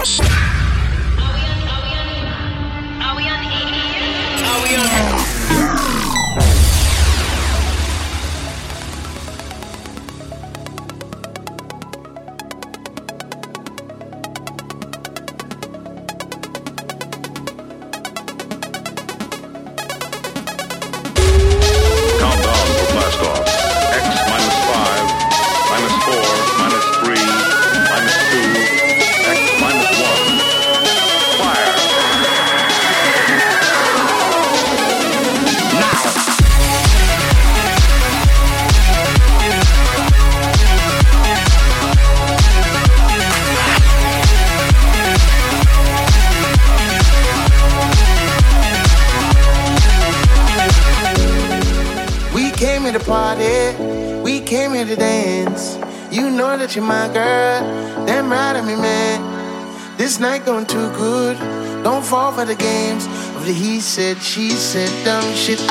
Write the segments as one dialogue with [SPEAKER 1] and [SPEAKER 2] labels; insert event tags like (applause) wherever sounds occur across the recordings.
[SPEAKER 1] that shit.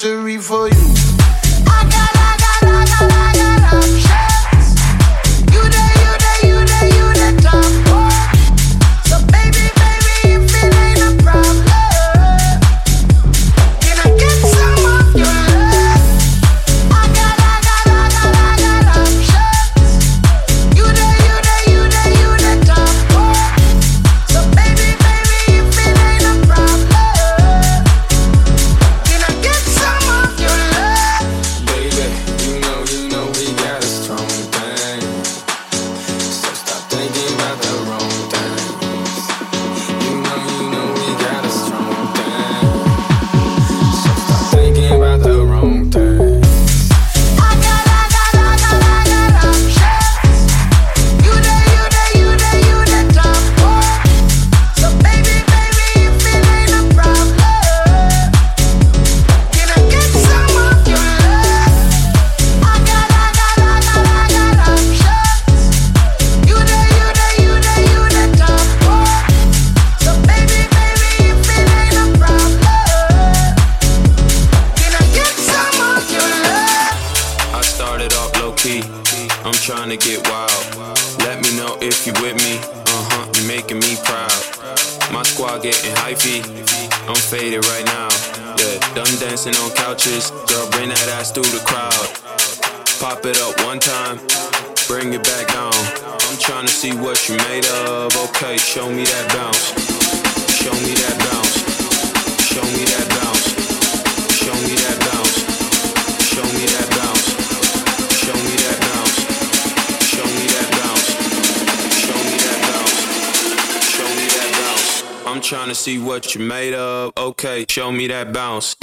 [SPEAKER 1] history for you.
[SPEAKER 2] Show me that bounce.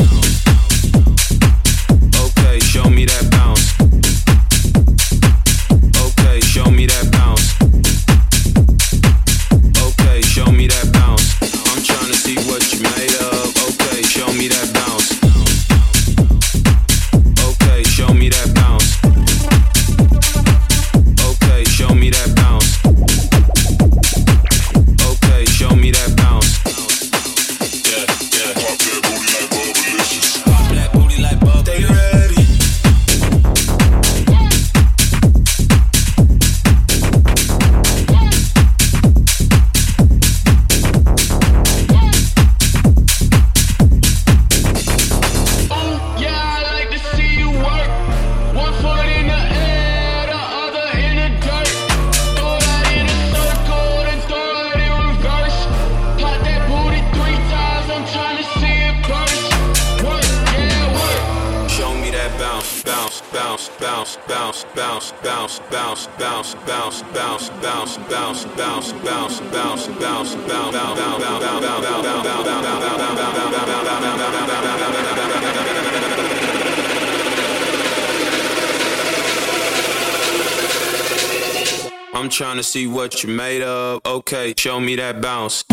[SPEAKER 2] see what you made of. Okay, show me that bounce.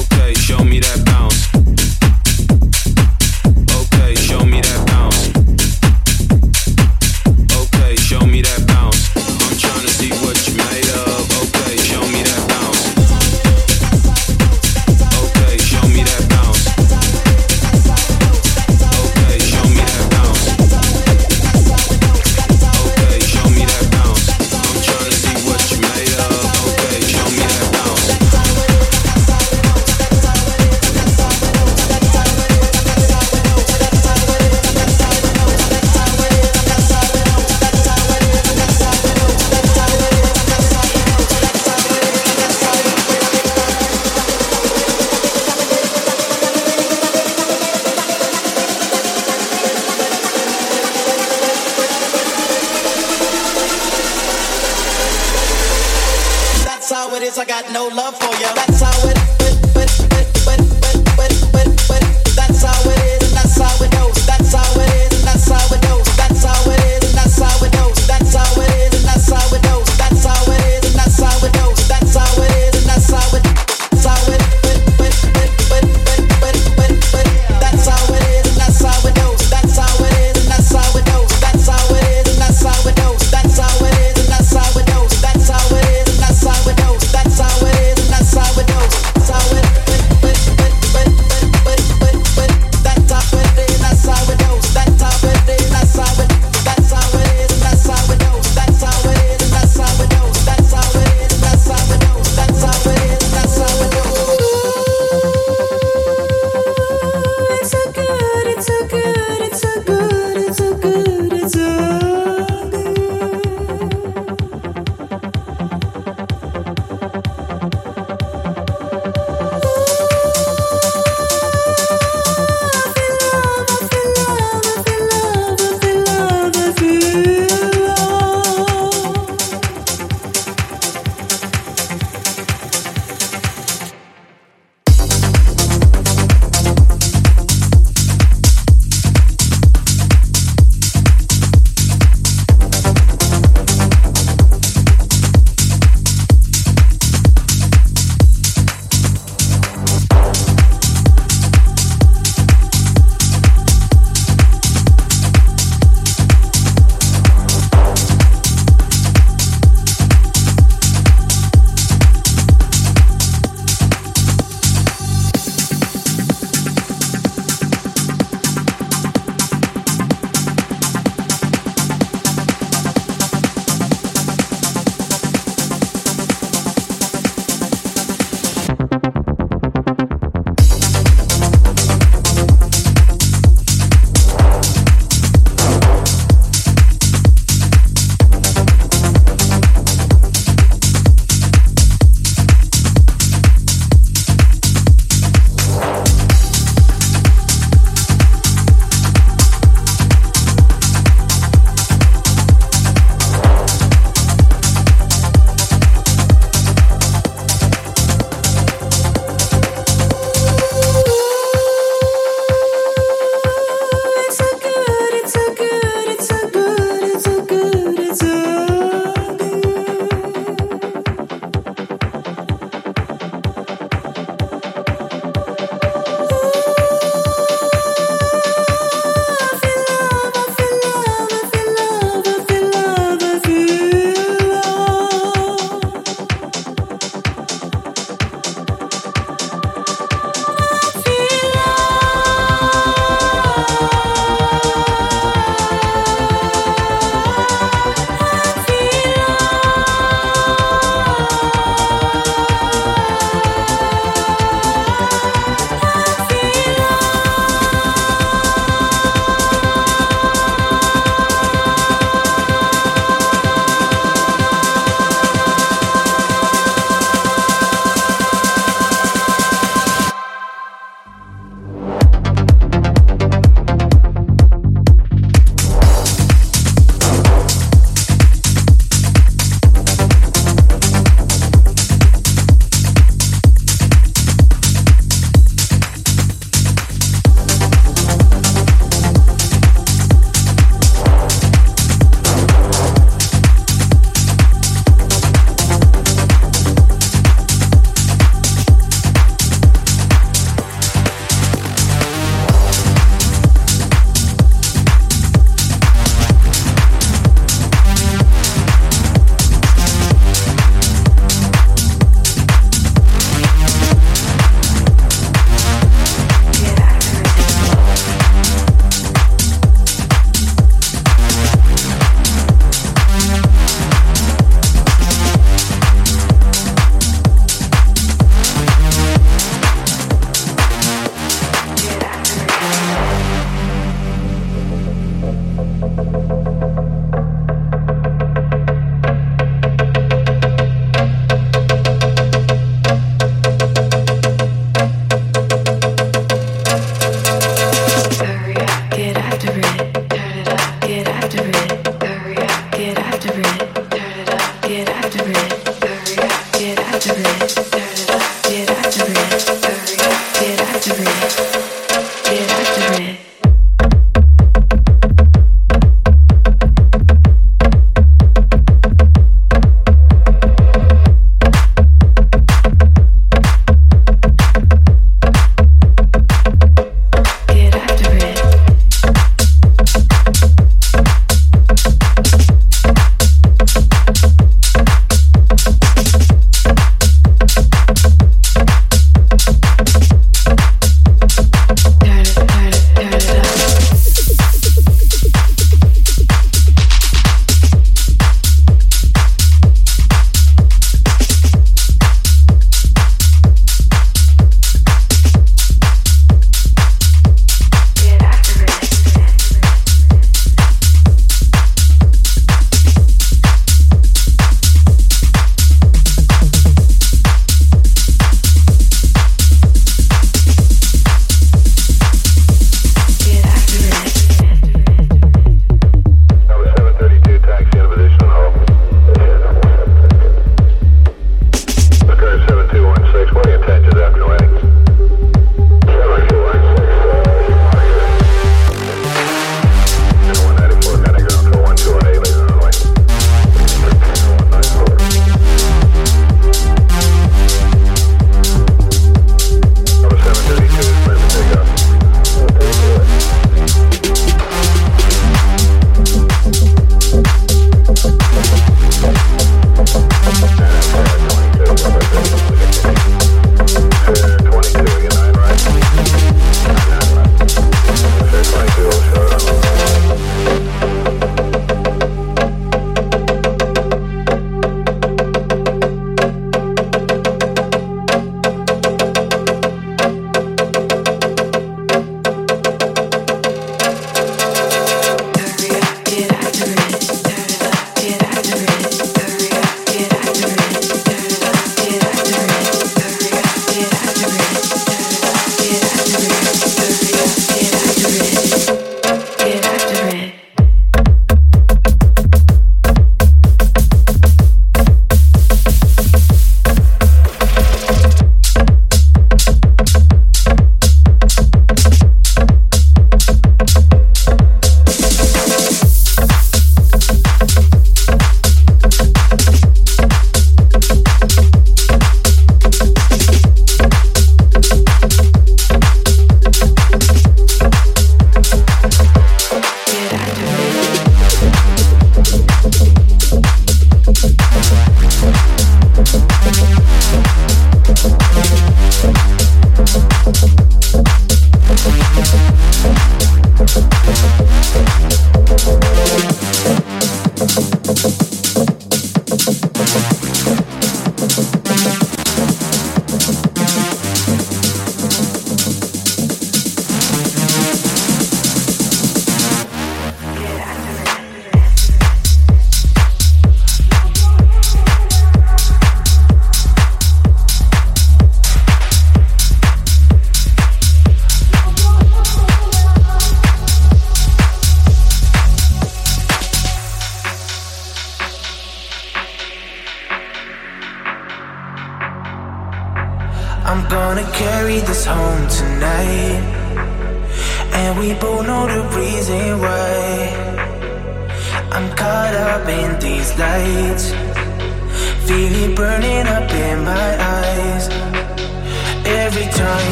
[SPEAKER 2] Okay, show me that bounce. Okay, show me that bounce. Okay, show me that bounce. I'm trying to see what you made of.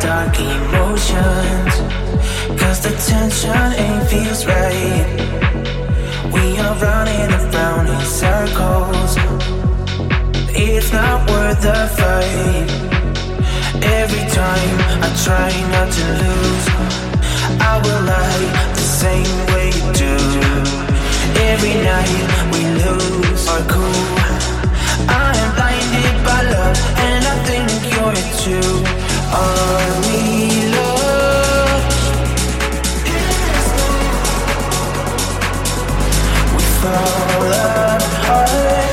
[SPEAKER 3] Dark emotions. Cause the tension ain't feels right. We are running around in circles. It's not worth the fight. Every time I try not to lose, I will lie the same way you do. Every night we lose our cool. I am by love, and I think you're too. Lost? We fall apart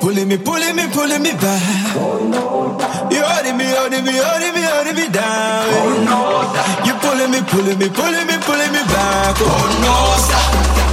[SPEAKER 4] pulling me, pulling me, pulling me back. You holding me, holding me, holding me, holding me down. You pulling me, pulling me, pulling me, pulling me back. Oh no,
[SPEAKER 5] stop.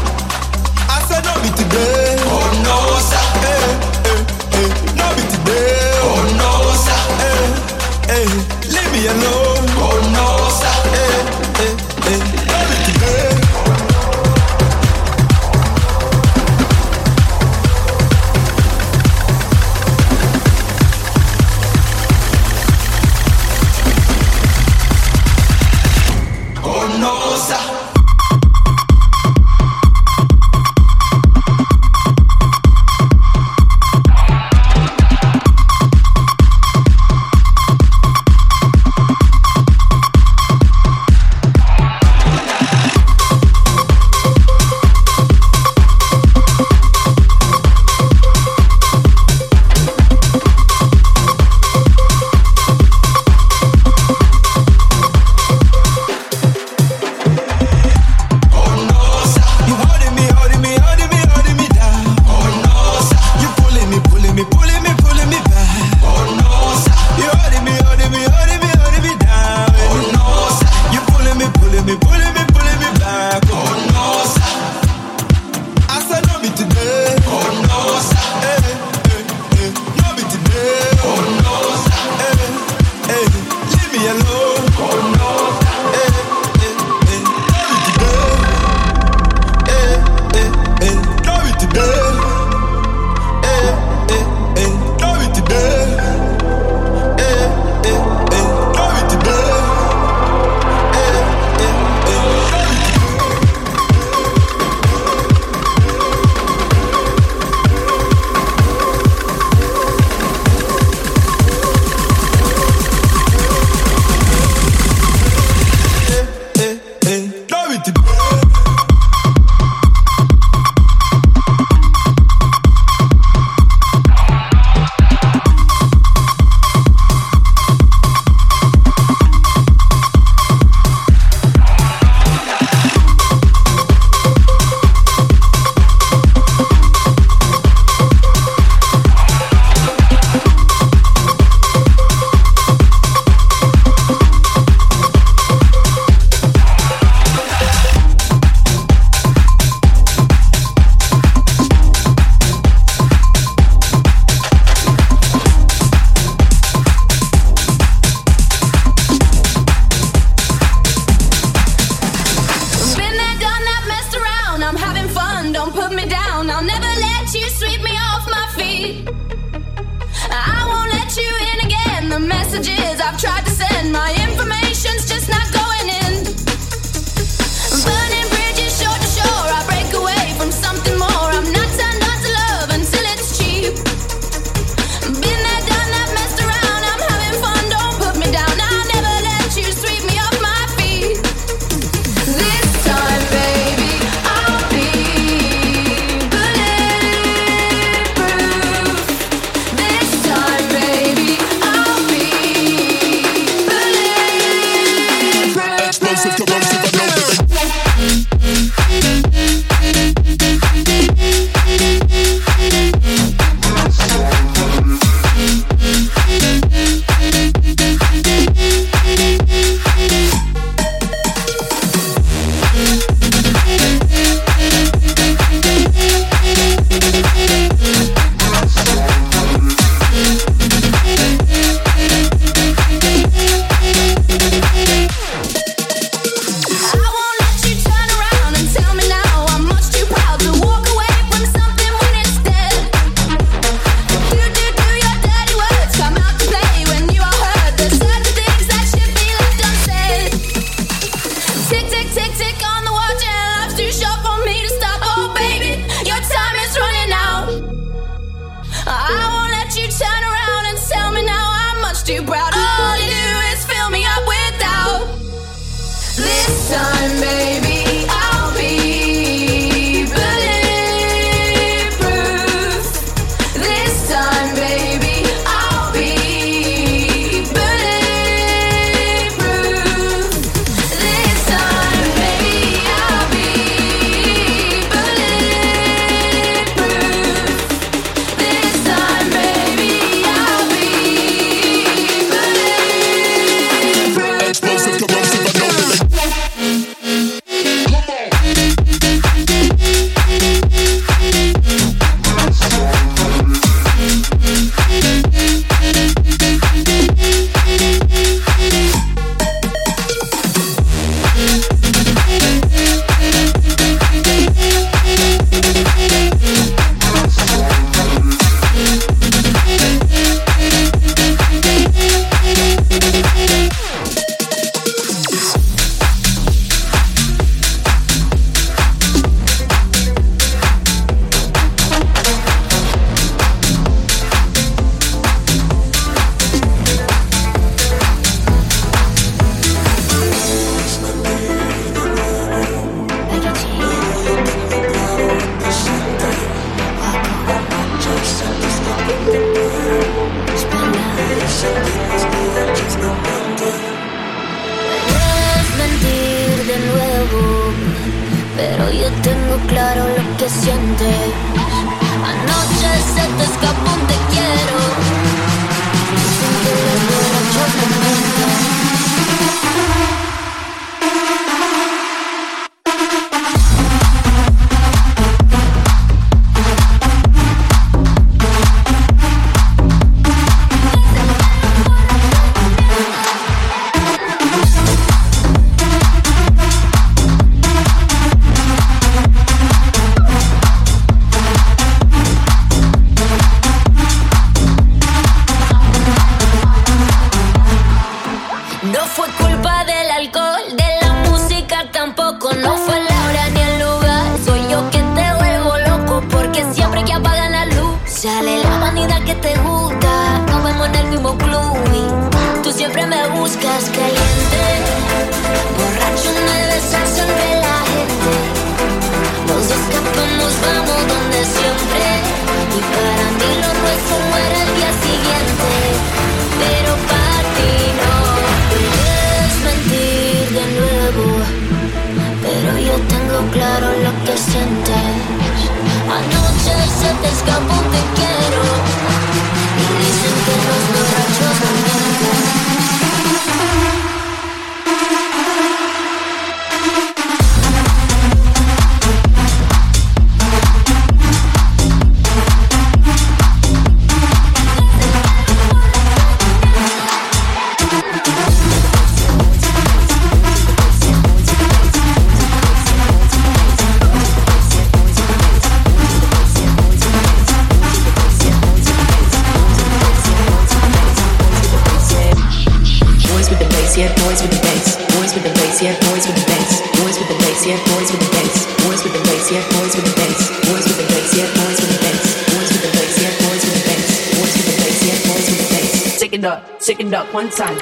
[SPEAKER 6] one time.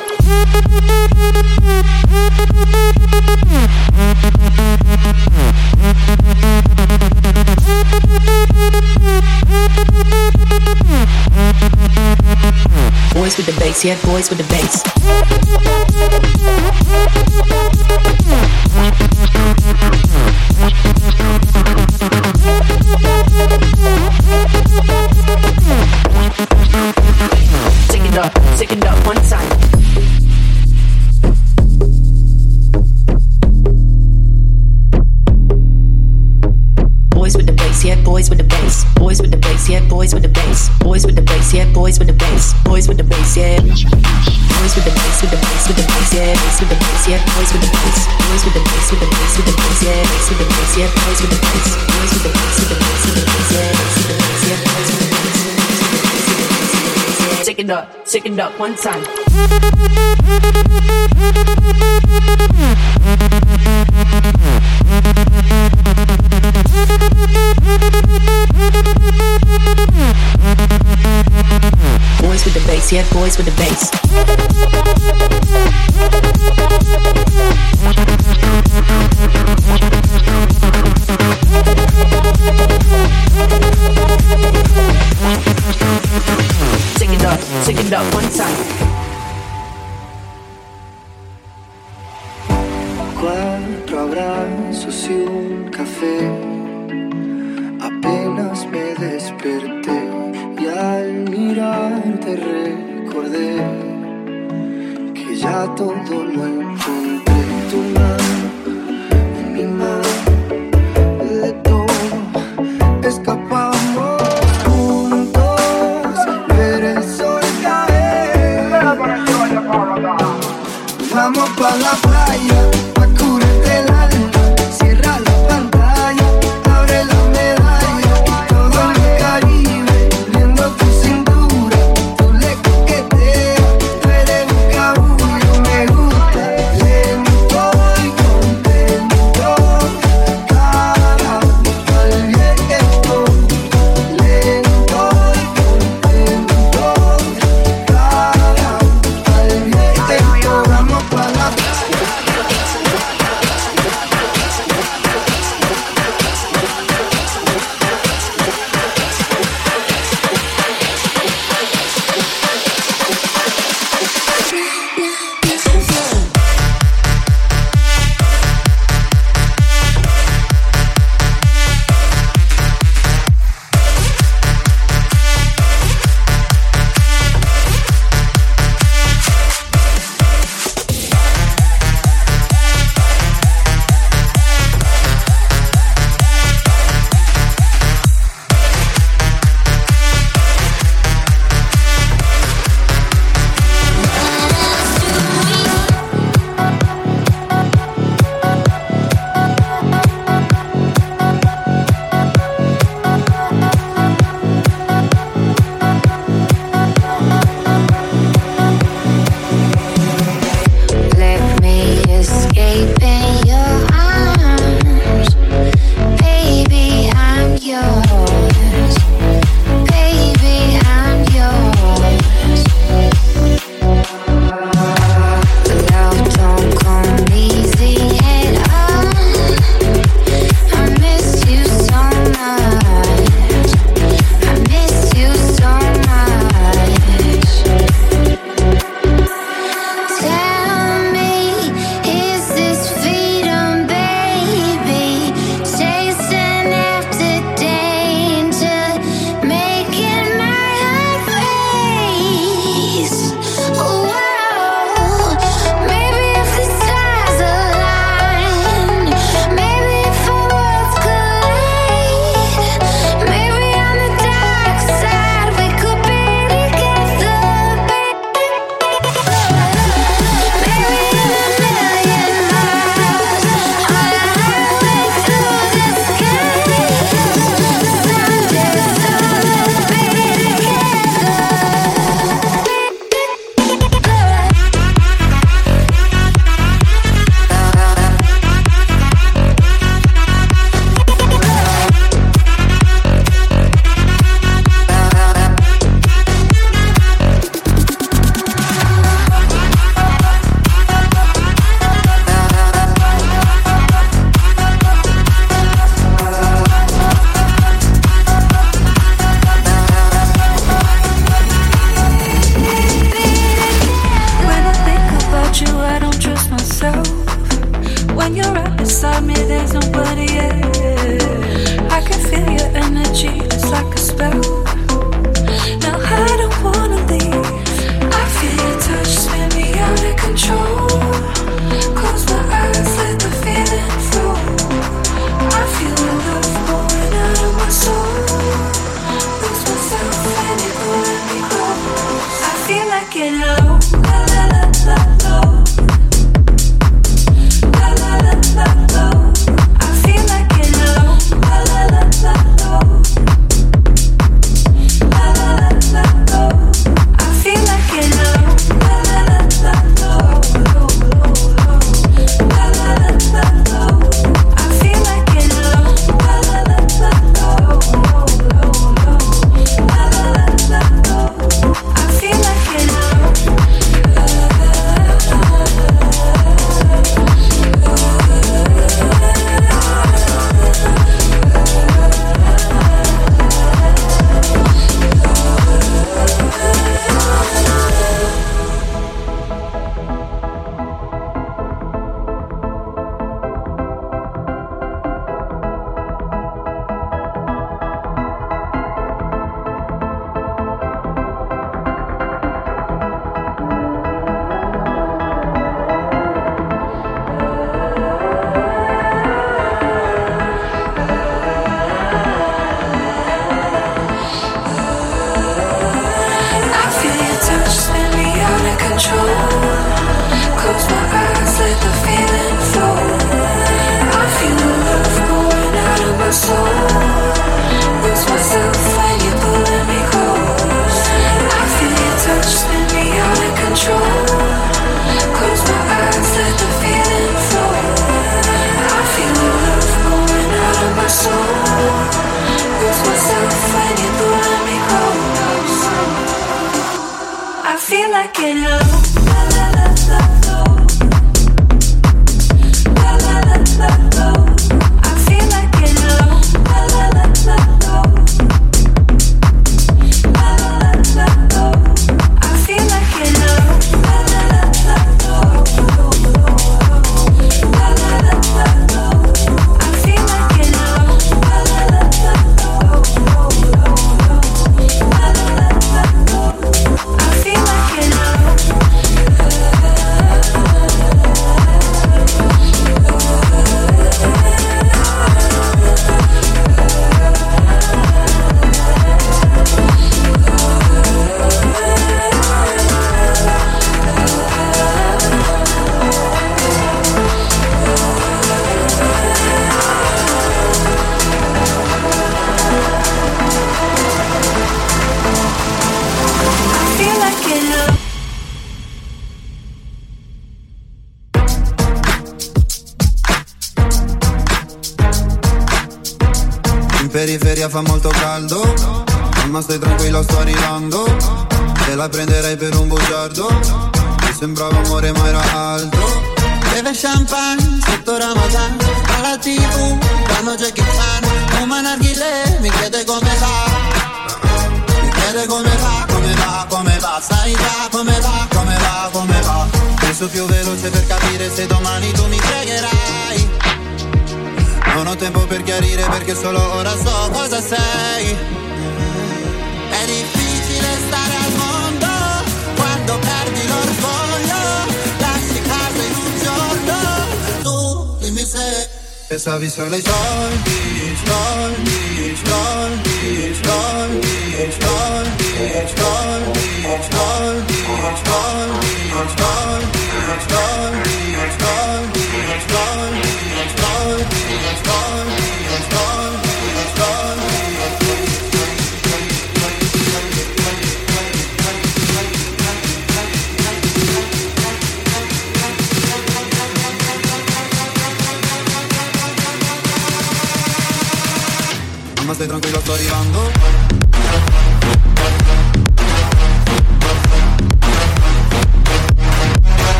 [SPEAKER 6] Boys with the bass, yeah, boys with the up one time. Boys with the bass, yeah, boys with the bass.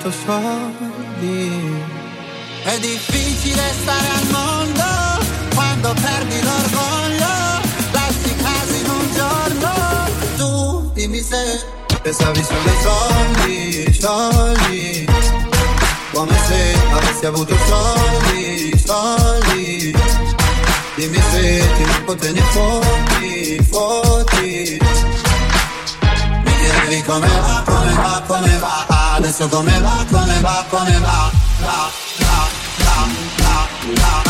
[SPEAKER 7] Voluto soldi. È difficile stare al mondo quando perdi l'orgoglio Lasci casa in un giorno. Tu dimmi se Pensavi solo ai soldi, soldi. Come se avessi avuto soldi, soldi. Dimmi se ti rubo te ne fotti, fotti Mi chiedevi come va, come va, come va Adesso come va, come va, come va? Va, va, va, va, va,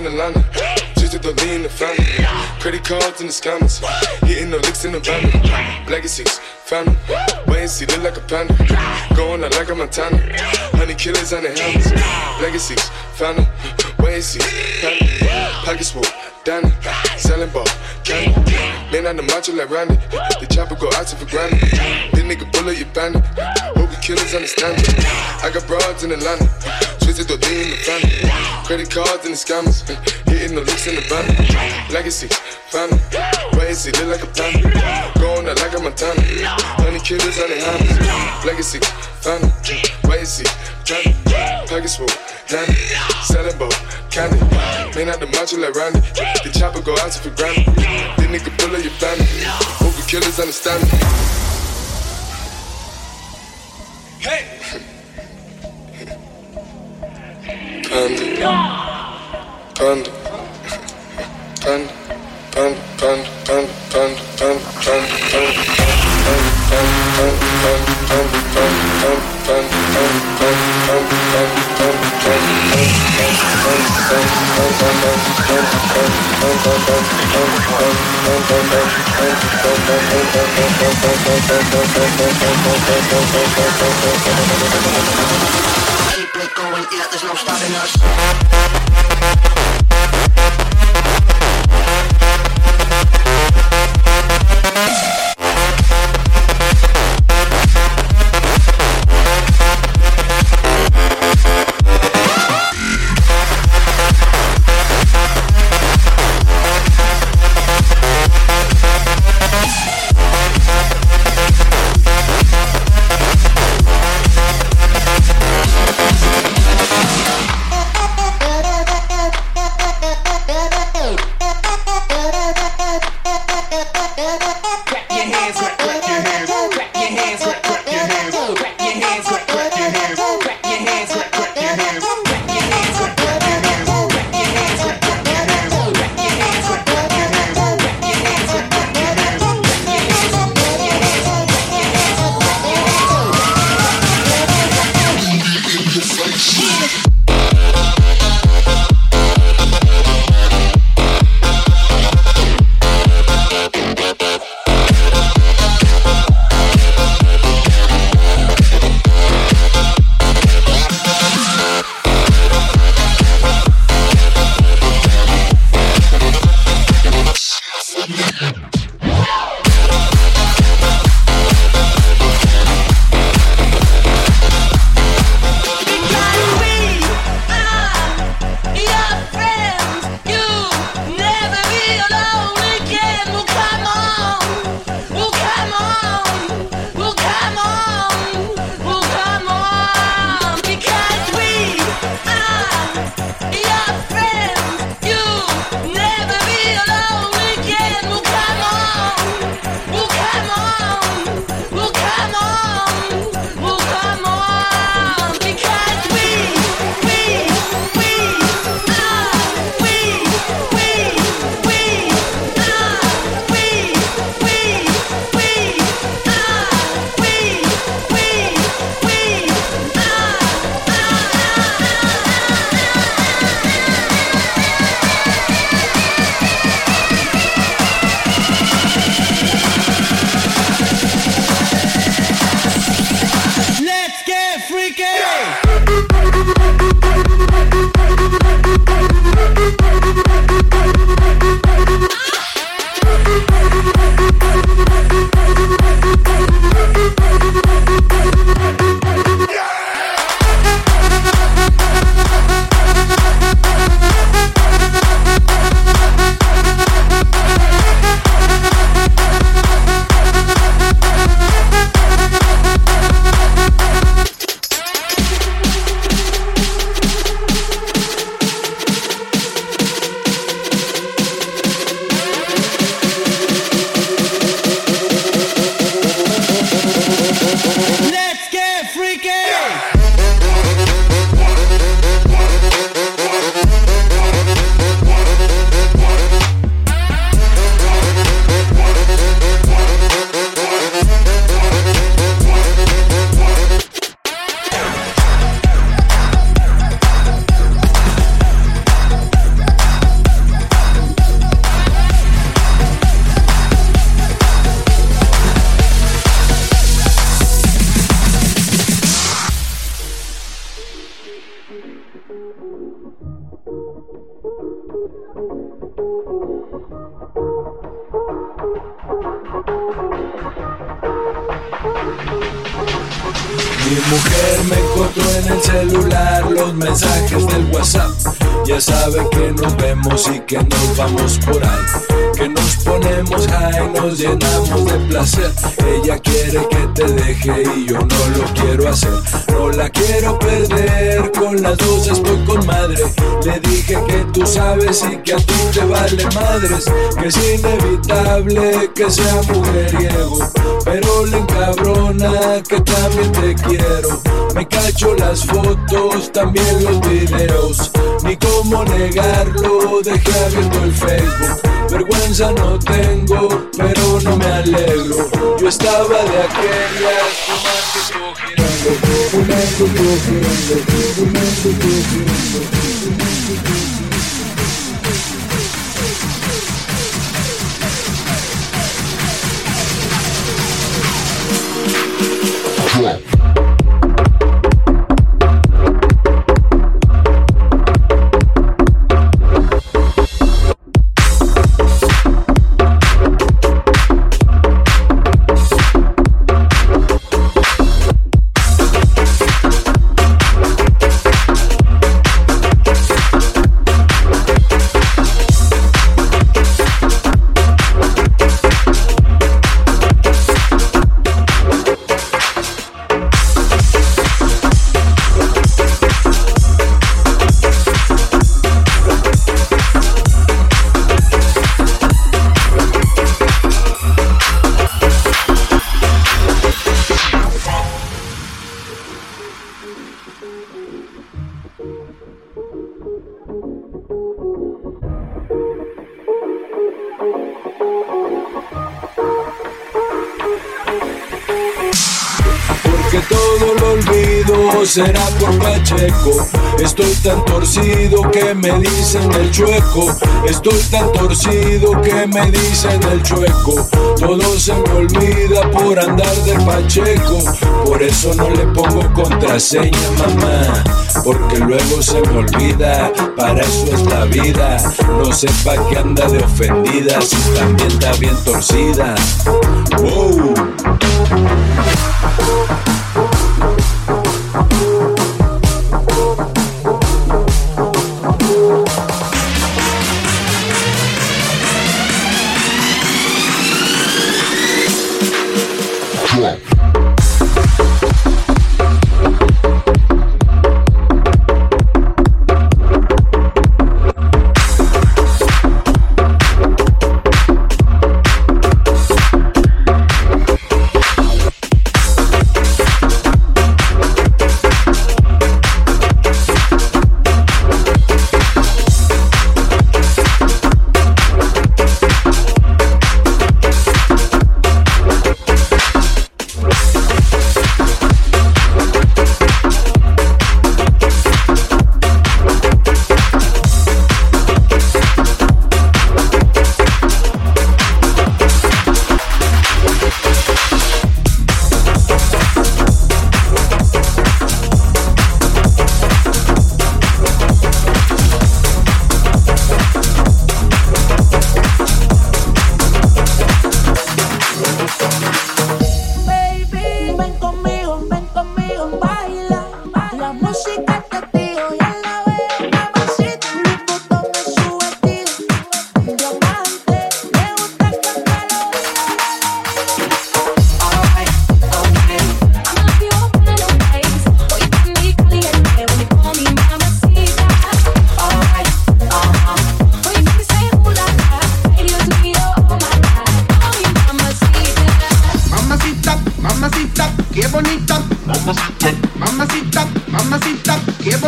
[SPEAKER 8] in Atlanta. Just to lean the family. Credit cards in the scammers. Hitting the licks in the van. Legacies, family. Wait and see, look like a panda. Going out like a Montana. Honey killers on the helmets. Legacies, family. Panda. Pockets full, Danny. Selling ball, candy. Man on the macho like Randy. The chopper go out to for granted. This nigga bullet, you bandit. Hope you killers understand it. I got broads in Atlanta. Twisted the D in the family. Credit cards and the scammers. Hitting the licks in the van. Legacy, family. And see, look like a panda. Going out like a Montana. Honey killers on the hammers. Legacy, family. And see, Johnny. Pockets full, Danny. Selling ball, candy. Man out the macho like Randy. The chopper go out to for granted. This nigga bullet, you bandit. Hope you killers understand me. Hey! (laughs) Panda. Panda.
[SPEAKER 9] Keep it going, yeah, there's no stopping us.
[SPEAKER 10] Sabes y que a ti te vale madres. Que es inevitable que sea mujeriego. Pero le encabrona que también te quiero. Me cacho las fotos, también los videos. Ni cómo negarlo, dejé abierto el Facebook. Vergüenza no tengo, pero no me alegro. Yo estaba de aquellas fumando, girando, fumando, girando, fumando, Porque será por Pacheco. Estoy tan torcido que me dicen el chueco. Estoy tan torcido que me dicen el chueco. Todo se me olvida por andar de Pacheco. Por eso no le pongo contraseña, mamá. Porque luego se me olvida. Para eso es la vida. No sepa que anda de ofendida. Si también está bien torcida. Wow.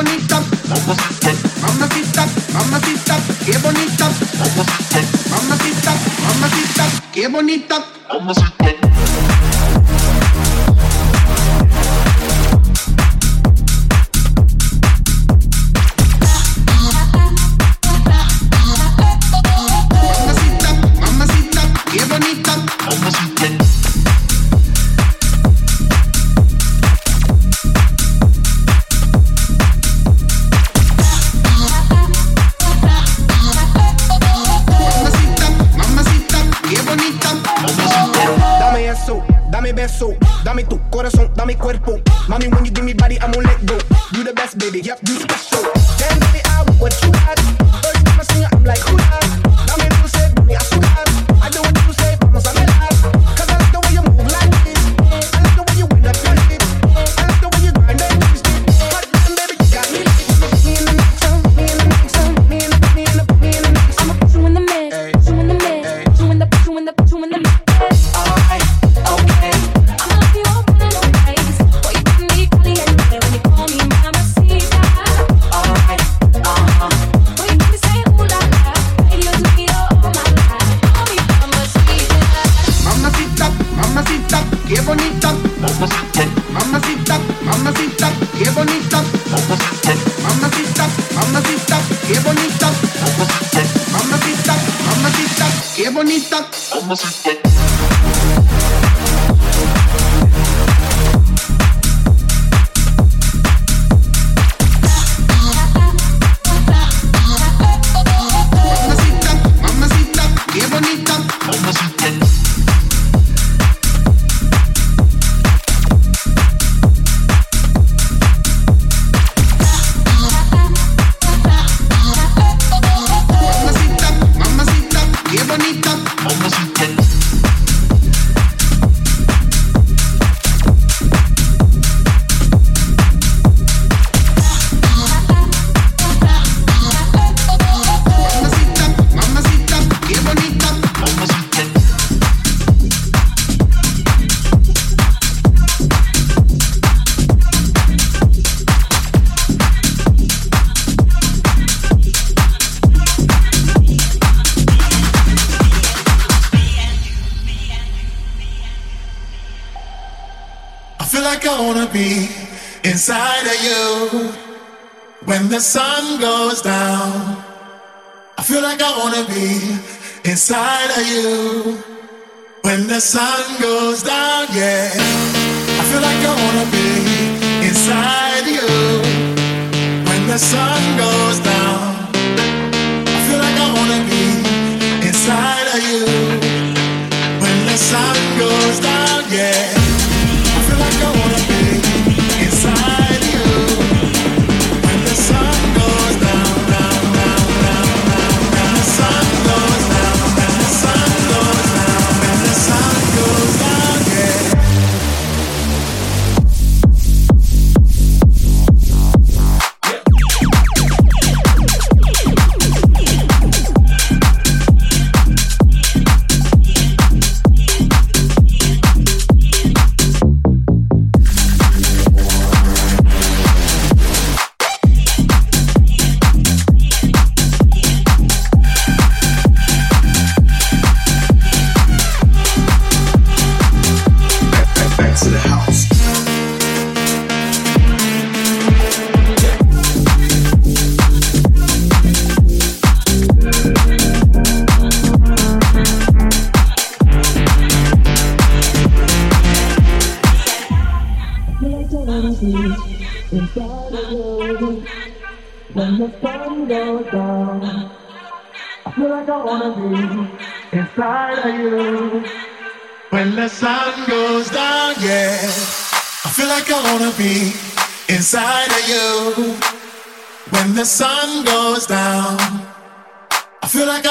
[SPEAKER 11] bonita, mamacita, mamacita, qué bonita, mamacita, mamacita, qué bonita, mamacita.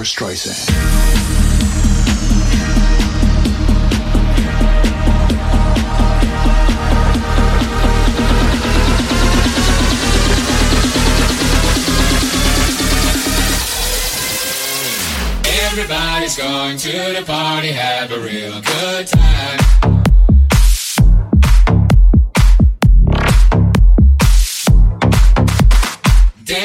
[SPEAKER 10] Barbra Streisand.
[SPEAKER 5] Everybody's going to the party, have a real good time.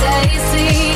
[SPEAKER 5] Poison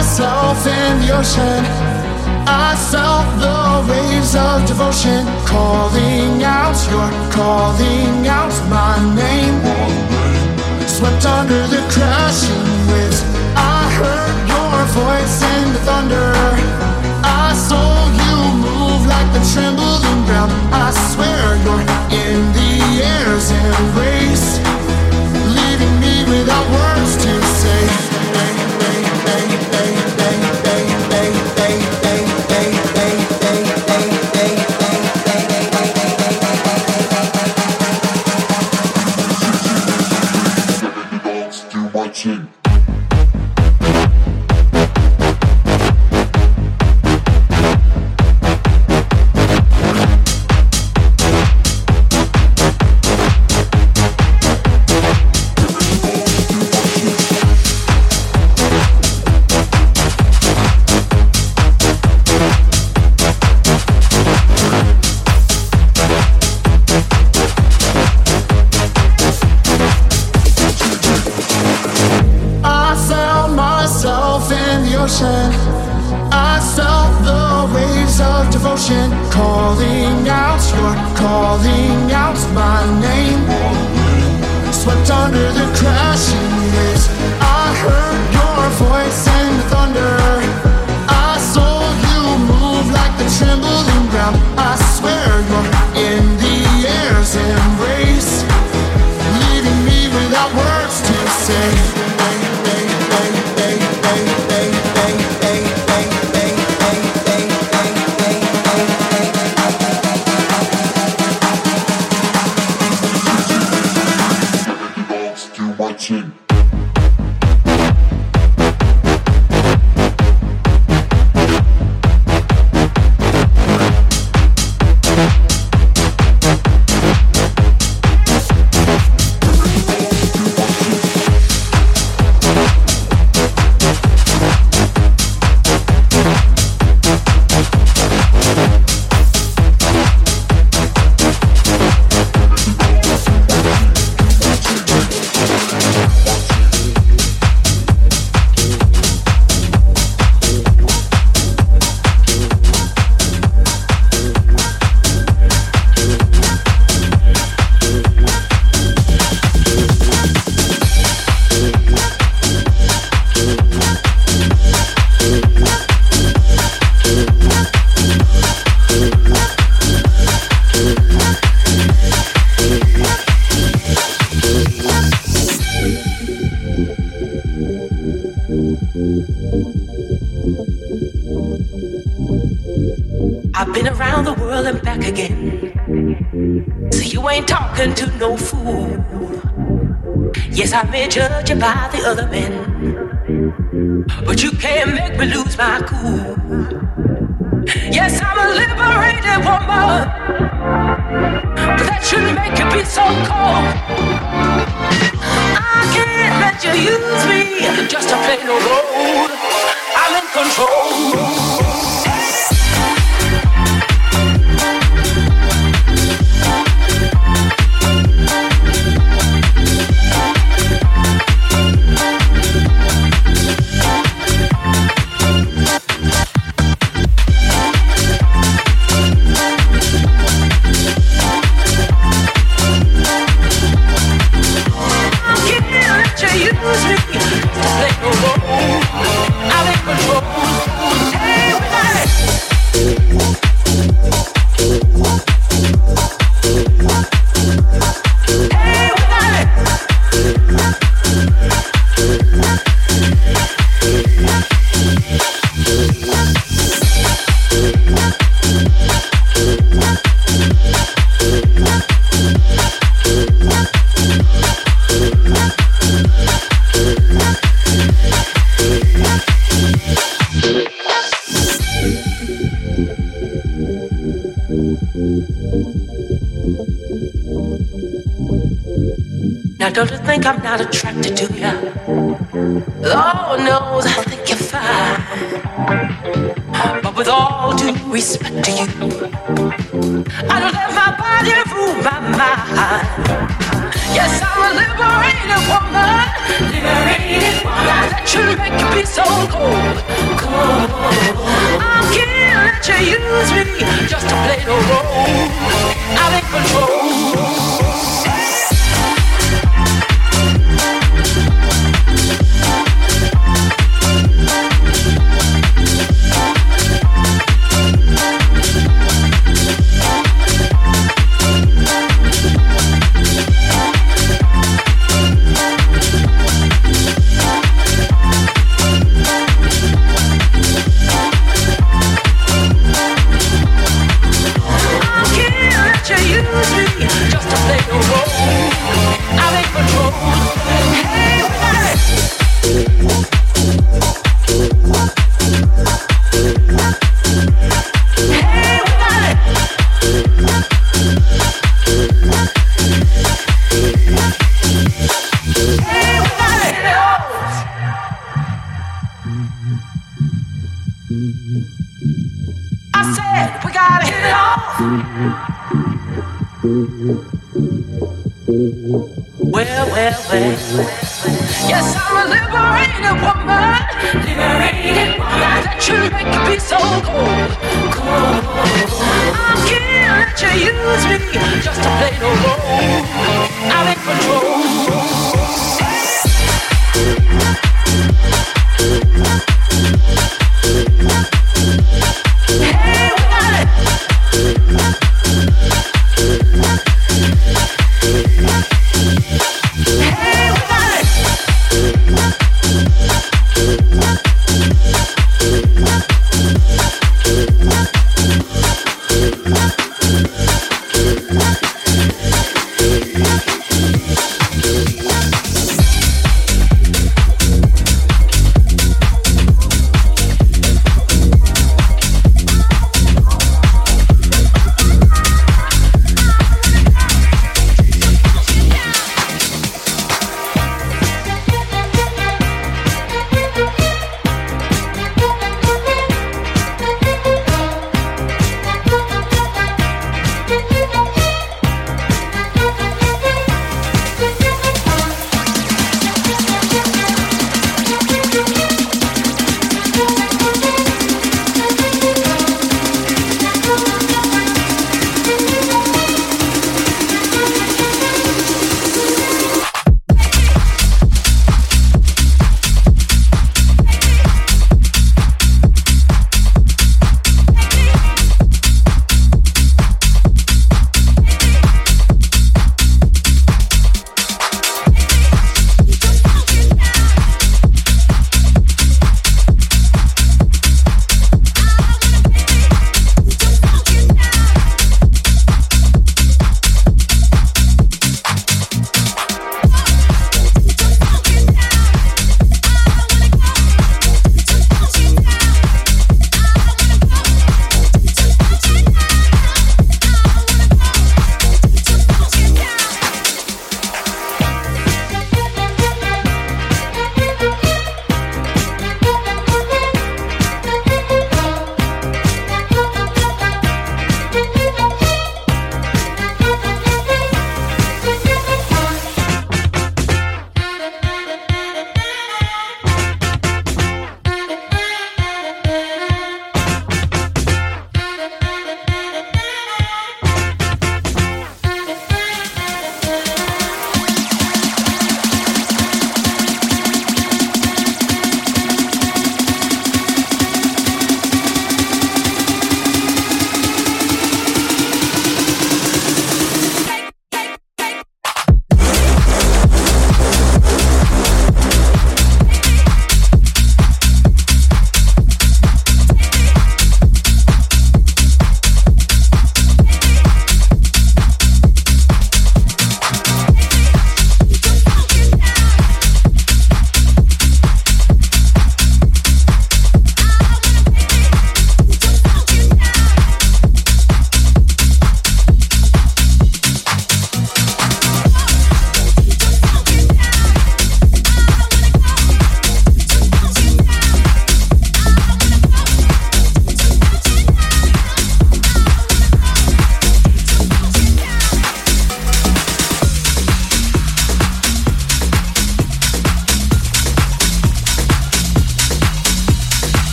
[SPEAKER 12] myself in the ocean. I felt the waves of devotion calling out, you're calling out my name. Swept under the crashing waves, I heard your voice in the thunder. I saw you move like the trembling ground. I swear you're in the air's embrace, leaving me without words to say.